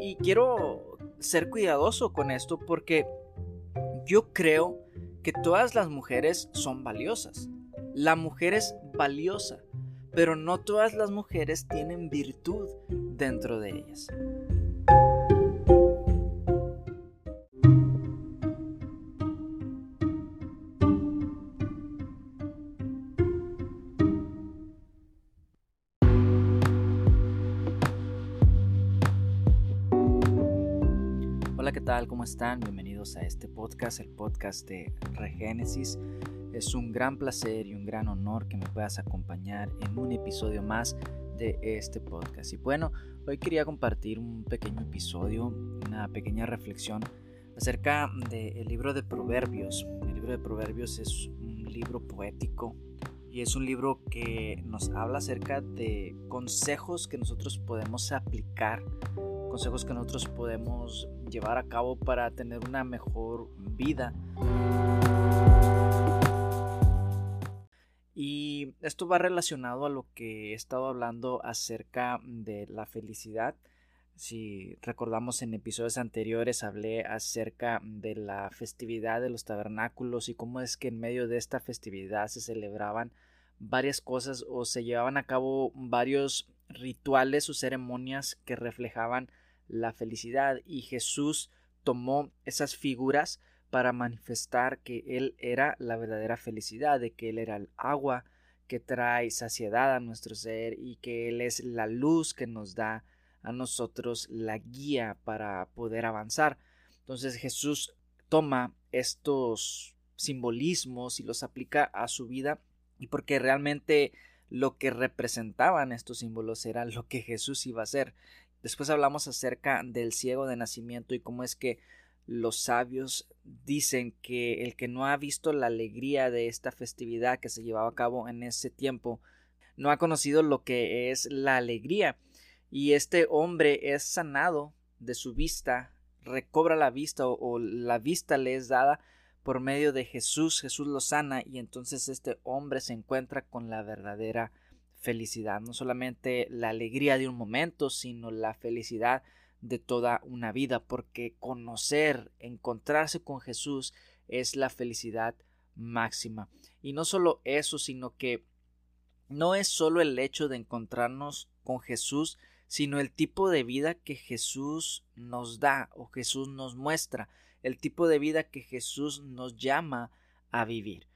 Y, quiero ser cuidadoso con esto porque yo creo que todas las mujeres son valiosas. La mujer es valiosa, pero no todas las mujeres tienen virtud dentro de ellas. Están? Bienvenidos a este podcast, el podcast de Regénesis. Es un gran placer y un gran honor que me puedas acompañar en un episodio más de este podcast. Y bueno, hoy quería compartir un pequeño episodio, una pequeña reflexión acerca del libro de Proverbios. El libro de Proverbios es un libro poético y es un libro que nos habla acerca de consejos que nosotros podemos aplicar, consejos que nosotros podemos llevar a cabo para tener una mejor vida. Y esto va relacionado a lo que he estado hablando acerca de la felicidad. Si recordamos en episodios anteriores hablé acerca de la festividad de los tabernáculos y cómo es que en medio de esta festividad se celebraban varias cosas o se llevaban a cabo varios rituales o ceremonias que reflejaban la felicidad y Jesús tomó esas figuras para manifestar que Él era la verdadera felicidad, de que Él era el agua que trae saciedad a nuestro ser y que Él es la luz que nos da a nosotros la guía para poder avanzar. Entonces Jesús toma estos simbolismos y los aplica a su vida y porque realmente lo que representaban estos símbolos era lo que Jesús iba a hacer Después hablamos acerca del ciego de nacimiento y cómo es que los sabios dicen que el que no ha visto la alegría de esta festividad que se llevaba a cabo en ese tiempo no ha conocido lo que es la alegría. Y este hombre es sanado de su vista recobra la vista o, la vista le es dada por medio de Jesús Jesús lo sana y entonces este hombre se encuentra con la verdadera felicidad, no solamente la alegría de un momento, sino la felicidad de toda una vida, porque conocer, encontrarse con Jesús es la felicidad máxima. Y no solo eso, sino que no es solo el hecho de encontrarnos con Jesús, sino el tipo de vida que Jesús nos da o Jesús nos muestra, el tipo de vida que Jesús nos llama a vivir.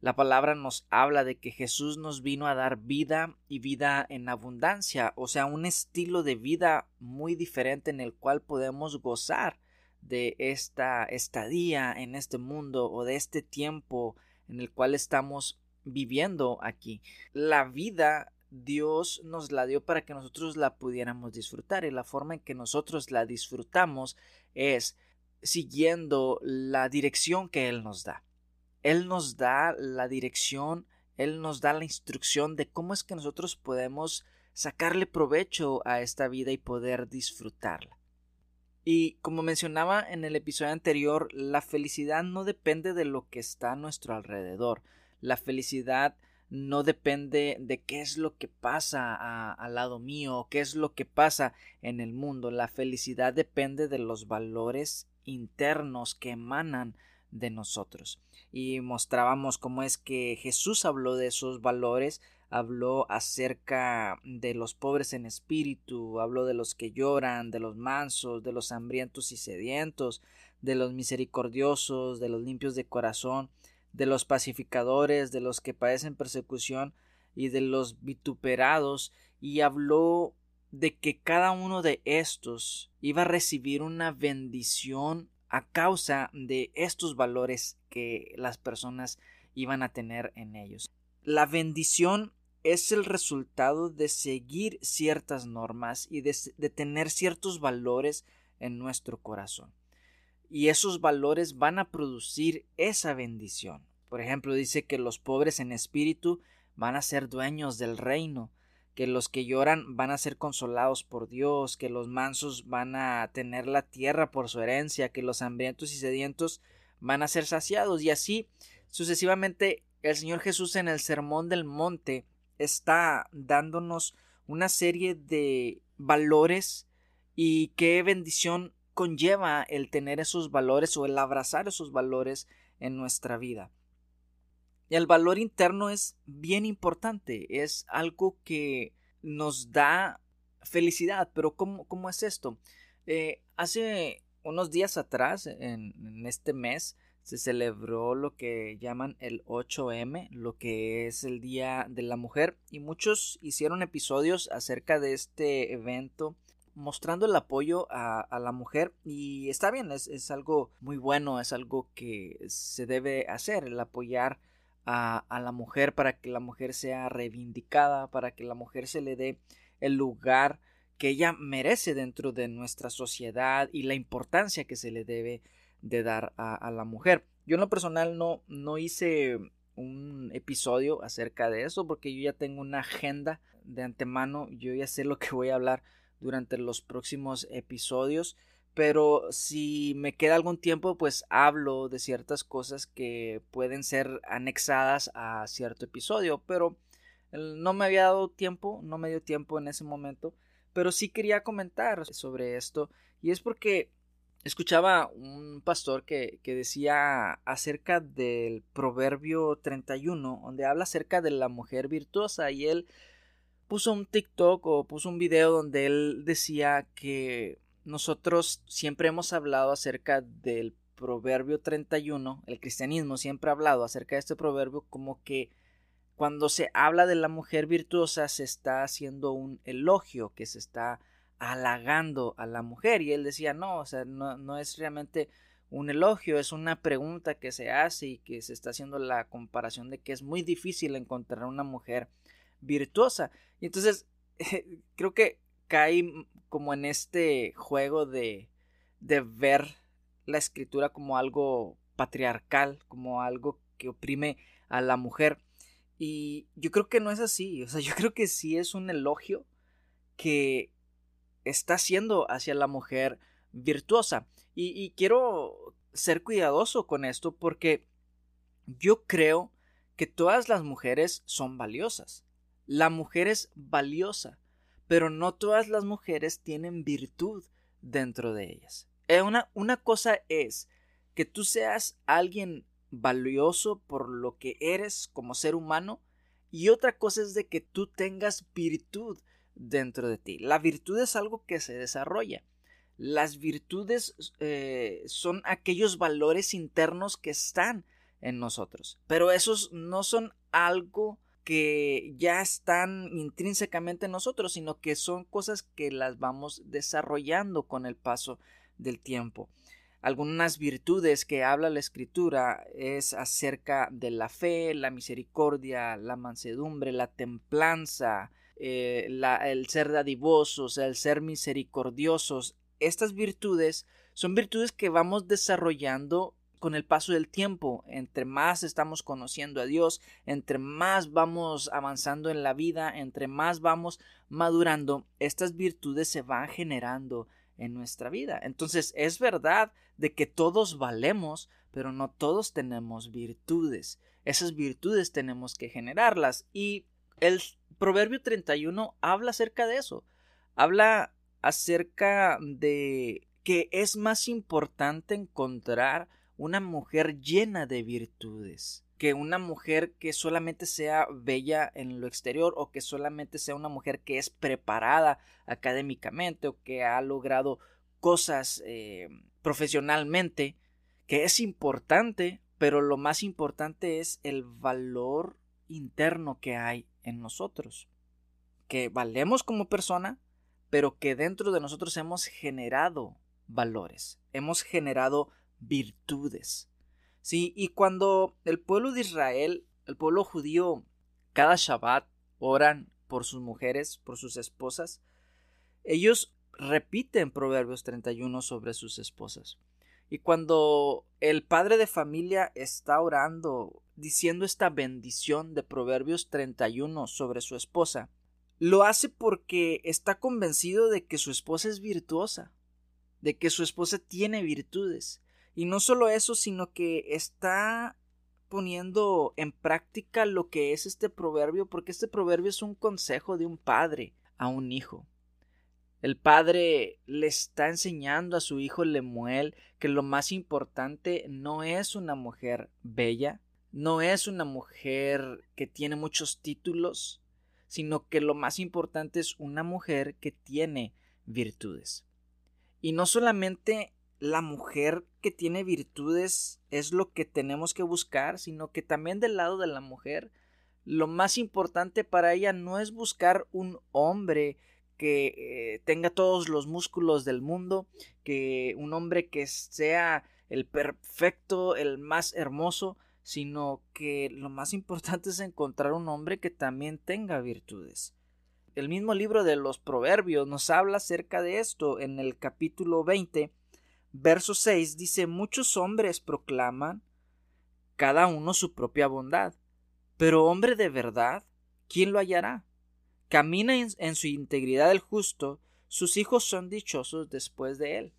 La palabra nos habla de que Jesús nos vino a dar vida y vida en abundancia, o sea, un estilo de vida muy diferente en el cual podemos gozar de esta estadía en este mundo o de este tiempo en el cual estamos viviendo aquí. La vida Dios nos la dio para que nosotros la pudiéramos disfrutar y la forma en que nosotros la disfrutamos es siguiendo la dirección que Él nos da. Él nos da la dirección, Él nos da la instrucción de cómo es que nosotros podemos sacarle provecho a esta vida y poder disfrutarla. Y como mencionaba en el episodio anterior, la felicidad no depende de lo que está a nuestro alrededor. La felicidad no depende de qué es lo que pasa al lado mío, qué es lo que pasa en el mundo. La felicidad depende de los valores internos que emanan de nosotros. Y mostrábamos cómo es que Jesús habló de esos valores, habló acerca de los pobres en espíritu, habló de los que lloran, de los mansos, de los hambrientos y sedientos, de los misericordiosos, de los limpios de corazón, de los pacificadores, de los que padecen persecución y de los vituperados, y habló de que cada uno de estos iba a recibir una bendición a causa de estos valores que las personas iban a tener en ellos. La bendición es el resultado de seguir ciertas normas y de, tener ciertos valores en nuestro corazón. Y esos valores van a producir esa bendición. Por ejemplo, dice que los pobres en espíritu van a ser dueños del reino, que los que lloran van a ser consolados por Dios, que los mansos van a tener la tierra por su herencia, que los hambrientos y sedientos van a ser saciados y así sucesivamente el Señor Jesús en el Sermón del Monte está dándonos una serie de valores y qué bendición conlleva el tener esos valores o el abrazar esos valores en nuestra vida. El valor interno es bien importante, es algo que nos da felicidad, pero ¿cómo, cómo es esto? Eh, hace unos días atrás, en, en, este mes, se celebró lo que llaman el 8M, lo que es el Día de la Mujer, y muchos hicieron episodios acerca de este evento mostrando el apoyo a, la mujer y está bien, es, algo muy bueno, es algo que se debe hacer, el apoyar a, la mujer para que la mujer sea reivindicada, para que la mujer se le dé el lugar que ella merece dentro de nuestra sociedad y la importancia que se le debe de dar a, a la mujer. Yo en lo personal no, no hice un episodio acerca de eso porque yo ya tengo una agenda de antemano, yo ya sé lo que voy a hablar durante los próximos episodios pero si me queda algún tiempo pues hablo de ciertas cosas que pueden ser anexadas a cierto episodio pero no me había dado tiempo no me dio tiempo en ese momento pero sí quería comentar sobre esto y es porque escuchaba un pastor que, que decía acerca del proverbio 31 donde habla acerca de la mujer virtuosa y él puso un TikTok o puso un video donde él decía que nosotros siempre hemos hablado acerca del proverbio 31, el cristianismo siempre ha hablado acerca de este proverbio como que cuando se habla de la mujer virtuosa se está haciendo un elogio, que se está halagando a la mujer y él decía no, o sea, no, no es realmente un elogio, es una pregunta que se hace y que se está haciendo la comparación de que es muy difícil encontrar una mujer virtuosa. Y entonces creo que cae como en este juego de, de ver la escritura como algo patriarcal, como algo que oprime a la mujer. Y yo creo que no es así. O sea, yo creo que sí es un elogio que está haciendo hacia la mujer virtuosa. Y, y, quiero ser cuidadoso con esto porque yo creo que todas las mujeres son valiosas. La mujer es valiosa, pero no todas las mujeres tienen virtud dentro de ellas. Eh, una, una cosa es que tú seas alguien valioso por lo que eres como ser humano y otra cosa es de que tú tengas virtud dentro de ti. La virtud es algo que se desarrolla. Las virtudes eh, son aquellos valores internos que están en nosotros, pero esos no son algo que ya están intrínsecamente en nosotros, sino que son cosas que las vamos desarrollando con el paso del tiempo. Algunas virtudes que habla la escritura es acerca de la fe, la misericordia, la mansedumbre, la templanza, eh, el ser dadivosos, el ser misericordiosos. Estas virtudes son virtudes que vamos desarrollando con el paso del tiempo, entre más estamos conociendo a Dios, entre más vamos avanzando en la vida, entre más vamos madurando, estas virtudes se van generando en nuestra vida. Entonces es verdad de que todos valemos, pero no todos tenemos virtudes. Esas virtudes tenemos que generarlas. Y el Proverbio 31 habla acerca de eso. Habla acerca de que es más importante encontrar una mujer llena de virtudes que una mujer que solamente sea bella en lo exterior o que solamente sea una mujer que es preparada académicamente o que ha logrado cosas eh, profesionalmente, que es importante, pero lo más importante es el valor interno que hay en nosotros, que valemos como persona, pero que dentro de nosotros hemos generado valores, hemos generado virtudes. Sí, y cuando el pueblo de Israel, el pueblo judío, cada Shabbat oran por sus mujeres, por sus esposas, ellos repiten Proverbios 31 sobre sus esposas. Y cuando el padre de familia está orando, diciendo esta bendición de Proverbios 31 sobre su esposa, lo hace porque está convencido de que su esposa es virtuosa, de que su esposa tiene virtudes, y no solo eso, sino que está poniendo en práctica lo que es este proverbio, porque este proverbio es un consejo de un padre a un hijo. El padre le está enseñando a su hijo Lemuel que lo más importante no es una mujer bella, no es una mujer que tiene muchos títulos, sino que lo más importante es una mujer que tiene virtudes. Y no solamente la mujer que tiene virtudes es lo que tenemos que buscar, sino que también del lado de la mujer, lo más importante para ella no es buscar un hombre que eh, tenga todos los músculos del mundo, que un hombre que sea el perfecto, el más hermoso, sino que lo más importante es encontrar un hombre que también tenga virtudes. El mismo libro de los Proverbios nos habla acerca de esto en el capítulo 20, verso 6 dice muchos hombres proclaman cada uno su propia bondad, pero hombre de verdad, ¿quién lo hallará? camina en, su integridad el justo, sus hijos son dichosos después de él.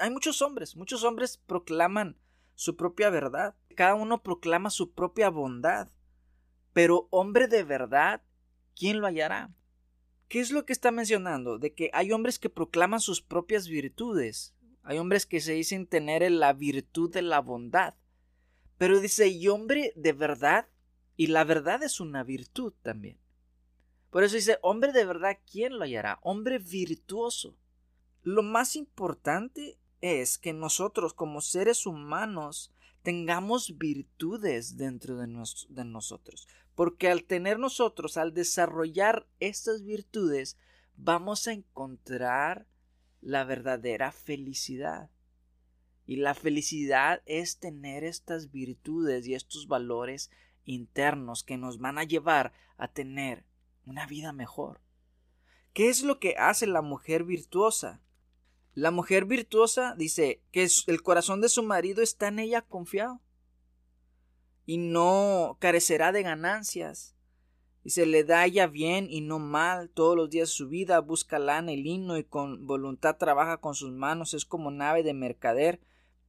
Hay muchos hombres, muchos hombres proclaman su propia verdad, cada uno proclama su propia bondad, pero hombre de verdad, ¿quién lo hallará? ¿Qué es lo que está mencionando? De que hay hombres que proclaman sus propias virtudes, hay hombres que se dicen tener la virtud de la bondad, pero dice, y hombre de verdad, y la verdad es una virtud también. Por eso dice, hombre de verdad, ¿quién lo hallará? Hombre virtuoso. Lo más importante es que nosotros como seres humanos tengamos virtudes dentro de, de, nosotros. Porque al tener nosotros, al desarrollar estas virtudes, vamos a encontrar la verdadera felicidad. Y la felicidad es tener estas virtudes y estos valores internos que nos van a llevar a tener una vida mejor. ¿Qué es lo que hace la mujer virtuosa? La mujer virtuosa dice que el corazón de su marido está en ella confiado y no carecerá de ganancias. Y se le da ella bien y no mal todos los días de su vida, busca lana y lino y con voluntad trabaja con sus manos, es como nave de mercader,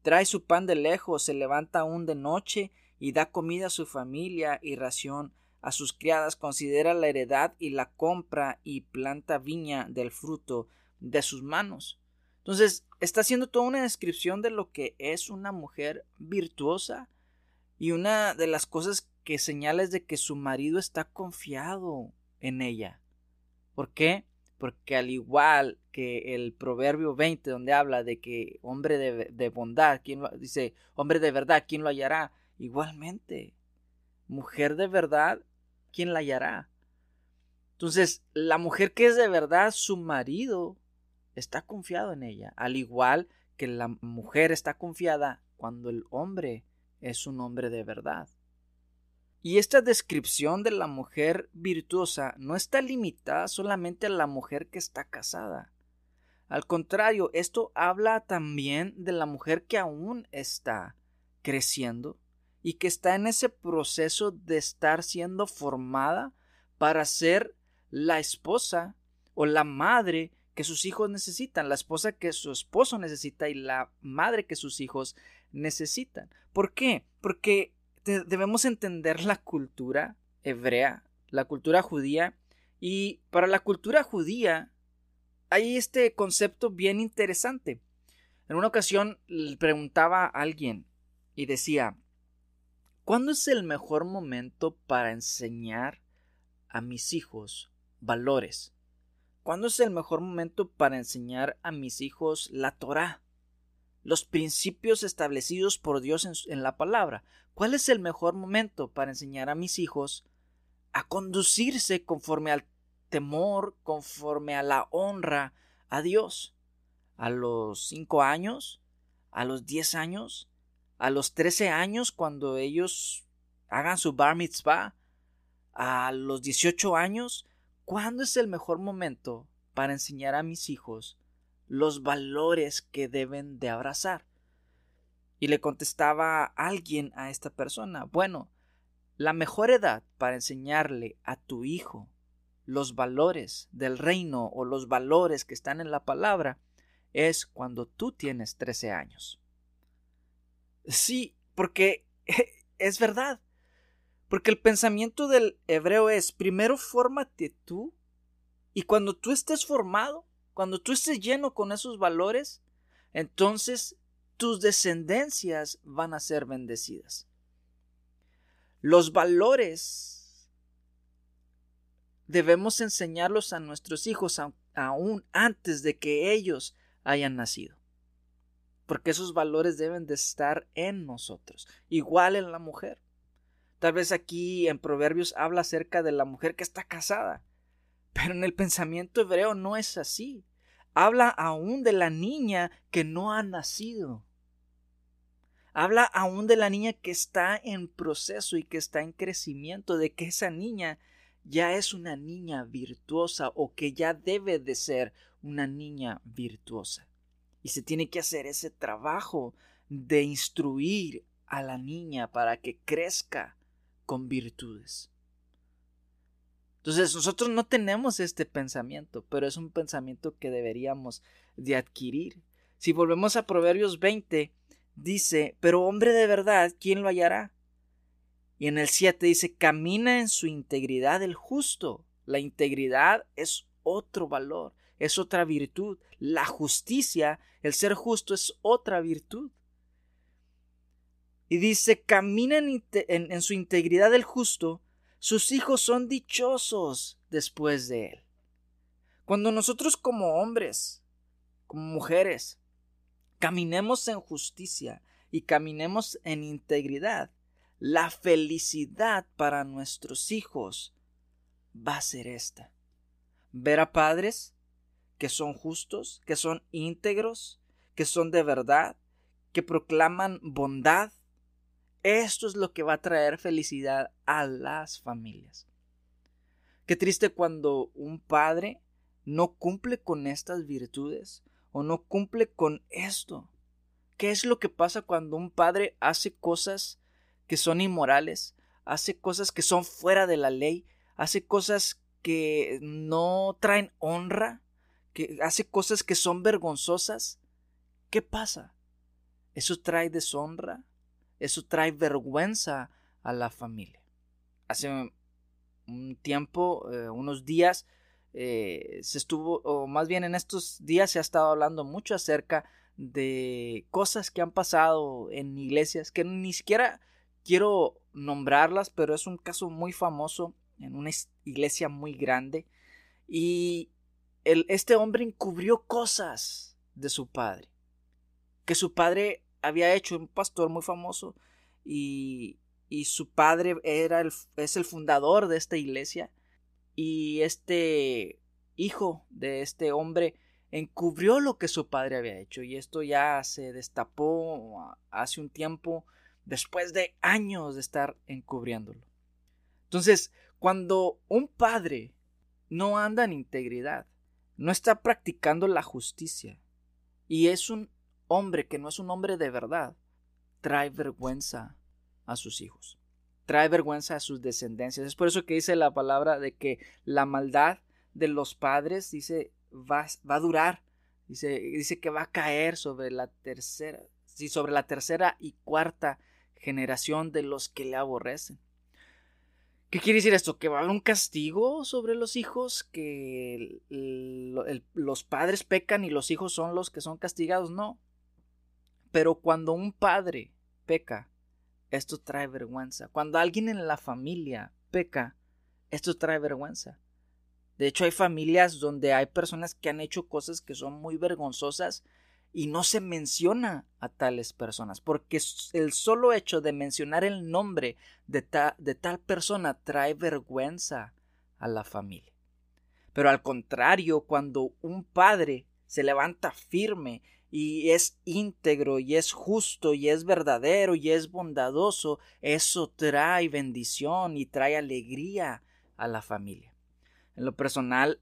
trae su pan de lejos, se levanta aún de noche y da comida a su familia y ración a sus criadas, considera la heredad y la compra y planta viña del fruto de sus manos. Entonces, está haciendo toda una descripción de lo que es una mujer virtuosa y una de las cosas que señala es de que su marido está confiado en ella. ¿Por qué? Porque al igual que el Proverbio 20, donde habla de que hombre de, bondad, ¿quién lo, dice hombre de verdad, ¿quién lo hallará? Igualmente, mujer de verdad ¿quién la hallará? Entonces, la mujer que es de verdad su marido está confiado en ella, al igual que la mujer está confiada cuando el hombre es un hombre de verdad. Y esta descripción de la mujer virtuosa no está limitada solamente a la mujer que está casada. Al contrario, esto habla también de la mujer que aún está creciendo, y que está en ese proceso de estar siendo formada para ser la esposa o la madre que sus hijos necesitan, la esposa que su esposo necesita y la madre que sus hijos necesitan. ¿Por qué? Porque debemos entender la cultura hebrea, la cultura judía, y para la cultura judía hay este concepto bien interesante. En una ocasión le preguntaba a alguien y decía, ¿Cuándo es el mejor momento para enseñar a mis hijos valores? ¿Cuándo es el mejor momento para enseñar a mis hijos la Torah? Los principios establecidos por Dios en, la palabra. ¿Cuál es el mejor momento para enseñar a mis hijos a conducirse conforme al temor, conforme a la honra a Dios? ¿A los cinco años? ¿A los diez años? a los 13 años cuando ellos hagan su bar mitzvah, a los 18 años, ¿cuándo es el mejor momento para enseñar a mis hijos los valores que deben de abrazar? Y le contestaba alguien a esta persona, bueno, la mejor edad para enseñarle a tu hijo los valores del reino o los valores que están en la palabra es cuando tú tienes 13 años. Sí, porque es verdad. Porque el pensamiento del hebreo es, primero fórmate tú, y cuando tú estés formado, cuando tú estés lleno con esos valores, entonces tus descendencias van a ser bendecidas. Los valores debemos enseñarlos a nuestros hijos aún antes de que ellos hayan nacido. Porque esos valores deben de estar en nosotros, igual en la mujer. Tal vez aquí en Proverbios habla acerca de la mujer que está casada, pero en el pensamiento hebreo no es así. Habla aún de la niña que no ha nacido. Habla aún de la niña que está en proceso y que está en crecimiento, de que esa niña ya es una niña virtuosa o que ya debe de ser una niña virtuosa. Y se tiene que hacer ese trabajo de instruir a la niña para que crezca con virtudes. Entonces nosotros no tenemos este pensamiento, pero es un pensamiento que deberíamos de adquirir. Si volvemos a Proverbios 20, dice, pero hombre de verdad, ¿quién lo hallará? Y en el 7 dice, camina en su integridad el justo. La integridad es otro valor, es otra virtud. La justicia, el ser justo, es otra virtud. Y dice, camina en, en su integridad el justo, sus hijos son dichosos después de él. Cuando nosotros como hombres, como mujeres, caminemos en justicia y caminemos en integridad, la felicidad para nuestros hijos va a ser esta. Ver a padres que son justos, que son íntegros, que son de verdad, que proclaman bondad, esto es lo que va a traer felicidad a las familias. Qué triste cuando un padre no cumple con estas virtudes o no cumple con esto. ¿Qué es lo que pasa cuando un padre hace cosas que son inmorales, hace cosas que son fuera de la ley, hace cosas que no traen honra, que hace cosas que son vergonzosas? ¿Qué pasa? ¿Eso trae deshonra? eso trae vergüenza a la familia. Hace un tiempo, eh, unos días, eh, se estuvo, o más bien en estos días se ha estado hablando mucho acerca de cosas que han pasado en iglesias que ni siquiera quiero nombrarlas, pero es un caso muy famoso en una iglesia muy grande y el, este hombre encubrió cosas de su padre que su padre había hecho un pastor muy famoso y, y su padre era el, es el fundador de esta iglesia y este hijo de este hombre encubrió lo que su padre había hecho y esto ya se destapó hace un tiempo después de años de estar encubriéndolo. Entonces, cuando un padre no anda en integridad, no está practicando la justicia y es un hombre que no es un hombre de verdad trae vergüenza a sus hijos, trae vergüenza a sus descendencias. Es por eso que dice la palabra de que la maldad de los padres, dice, va, va a durar, dice, dice que va a caer sobre la tercera, sí, sobre la tercera y cuarta generación de los que le aborrecen. ¿Qué quiere decir esto? ¿Que va a haber un castigo sobre los hijos? ¿Que los padres pecan y los hijos son los que son castigados? No. Pero cuando un padre peca, esto trae vergüenza. Cuando alguien en la familia peca, esto trae vergüenza. De hecho, hay familias donde hay personas que han hecho cosas que son muy vergonzosas y no se menciona a tales personas, porque el solo hecho de mencionar el nombre de, de tal persona trae vergüenza a la familia. Pero al contrario, cuando un padre se levanta firme y es íntegro y es justo y es verdadero y es bondadoso, eso trae bendición y trae alegría a la familia. En lo personal,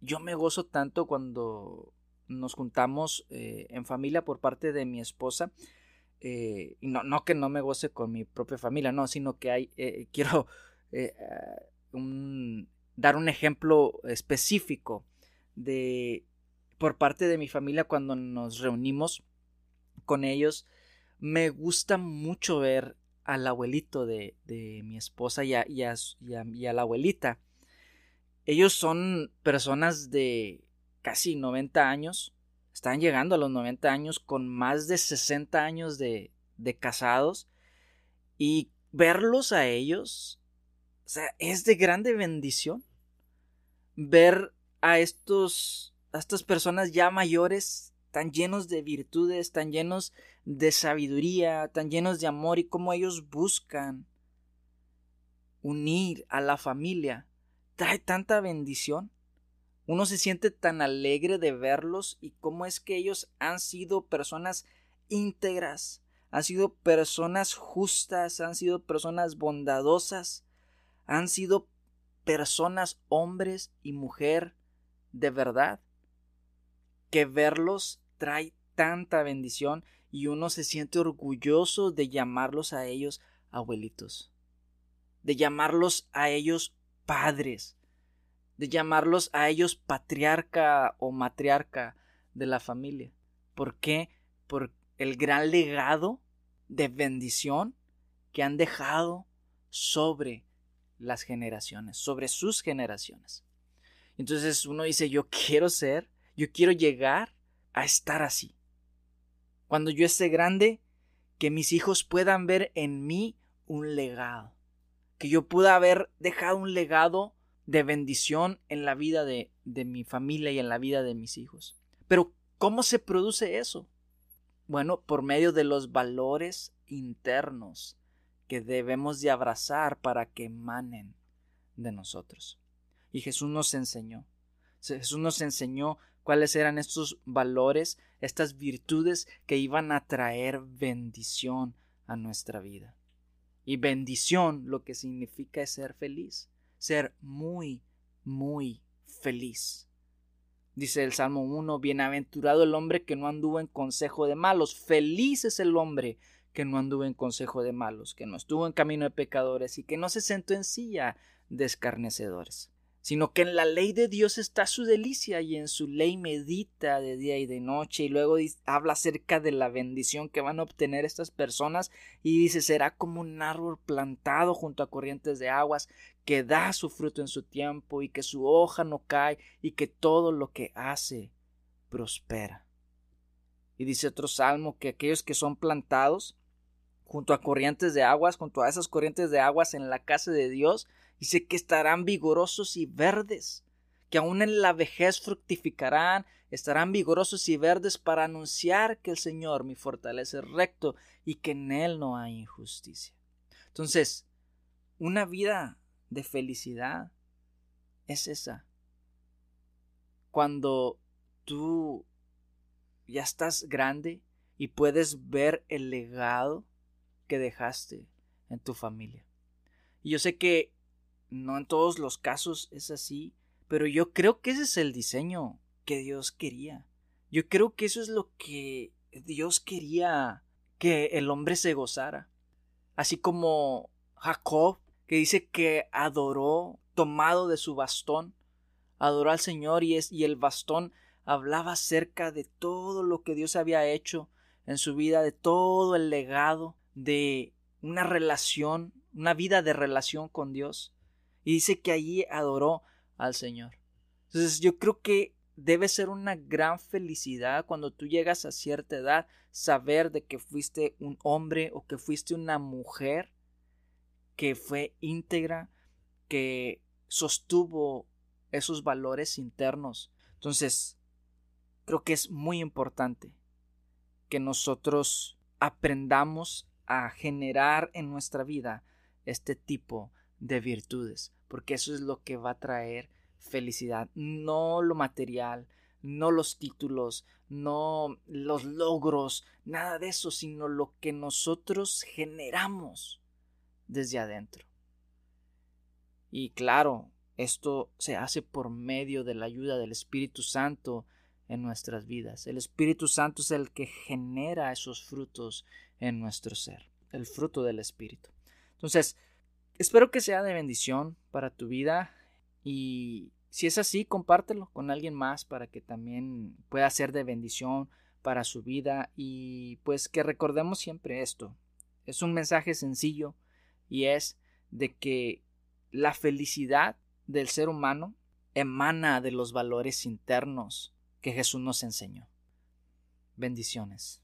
yo me gozo tanto cuando nos juntamos eh, en familia por parte de mi esposa. Eh, y no, no, que no me goce con mi propia familia, no, sino que hay, eh, quiero dar un ejemplo específico de por parte de mi familia cuando nos reunimos con ellos, me gusta mucho ver al abuelito de, mi esposa y a, y, a, la abuelita. Ellos son personas de, casi 90 años, están llegando a los 90 años con más de 60 años de, de casados y verlos a ellos, o sea, es de grande bendición ver a estos, a estas personas ya mayores tan llenos de virtudes, tan llenos de sabiduría, tan llenos de amor y cómo ellos buscan unir a la familia. Trae tanta bendición. Uno se siente tan alegre de verlos y cómo es que ellos han sido personas íntegras, han sido personas justas, han sido personas bondadosas, han sido personas, hombres y mujer de verdad, que verlos trae tanta bendición y uno se siente orgulloso de llamarlos a ellos abuelitos, de llamarlos a ellos padres, de llamarlos a ellos patriarca o matriarca de la familia. ¿Por qué? Por el gran legado de bendición que han dejado sobre las generaciones, sobre sus generaciones. Entonces uno dice, yo quiero ser, yo quiero llegar a estar así. Cuando yo esté grande, que mis hijos puedan ver en mí un legado, que yo pueda haber dejado un legado de bendición en la vida de, de mi familia y en la vida de mis hijos. Pero, ¿cómo se produce eso? Bueno, por medio de los valores internos que debemos de abrazar para que emanen de nosotros. Y Jesús nos enseñó. Jesús nos enseñó cuáles eran estos valores, estas virtudes que iban a traer bendición a nuestra vida. Y bendición lo que significa es ser feliz, ser muy, muy feliz. Dice el Salmo 1, Bienaventurado el hombre que no anduvo en consejo de malos, feliz es el hombre que no anduvo en consejo de malos, que no estuvo en camino de pecadores y que no se sentó en silla de escarnecedores sino que en la ley de Dios está su delicia y en su ley medita de día y de noche y luego habla acerca de la bendición que van a obtener estas personas y dice será como un árbol plantado junto a corrientes de aguas que da su fruto en su tiempo y que su hoja no cae y que todo lo que hace prospera. Y dice otro salmo que aquellos que son plantados junto a corrientes de aguas, junto a esas corrientes de aguas en la casa de Dios, Dice que estarán vigorosos y verdes, que aún en la vejez fructificarán, estarán vigorosos y verdes para anunciar que el Señor mi fortaleza es recto y que en Él no hay injusticia. Entonces, una vida de felicidad es esa. Cuando tú ya estás grande y puedes ver el legado que dejaste en tu familia. Y yo sé que no en todos los casos es así, pero yo creo que ese es el diseño que Dios quería. Yo creo que eso es lo que Dios quería que el hombre se gozara. Así como Jacob, que dice que adoró tomado de su bastón, adoró al Señor y, es, y el bastón hablaba acerca de todo lo que Dios había hecho en su vida, de todo el legado de una relación, una vida de relación con Dios. Y dice que allí adoró al Señor. Entonces yo creo que debe ser una gran felicidad cuando tú llegas a cierta edad saber de que fuiste un hombre o que fuiste una mujer que fue íntegra, que sostuvo esos valores internos. Entonces, creo que es muy importante que nosotros aprendamos a generar en nuestra vida este tipo de virtudes, porque eso es lo que va a traer felicidad, no lo material, no los títulos, no los logros, nada de eso, sino lo que nosotros generamos desde adentro. Y claro, esto se hace por medio de la ayuda del Espíritu Santo en nuestras vidas. El Espíritu Santo es el que genera esos frutos en nuestro ser, el fruto del Espíritu. Entonces, Espero que sea de bendición para tu vida y si es así, compártelo con alguien más para que también pueda ser de bendición para su vida y pues que recordemos siempre esto. Es un mensaje sencillo y es de que la felicidad del ser humano emana de los valores internos que Jesús nos enseñó. Bendiciones.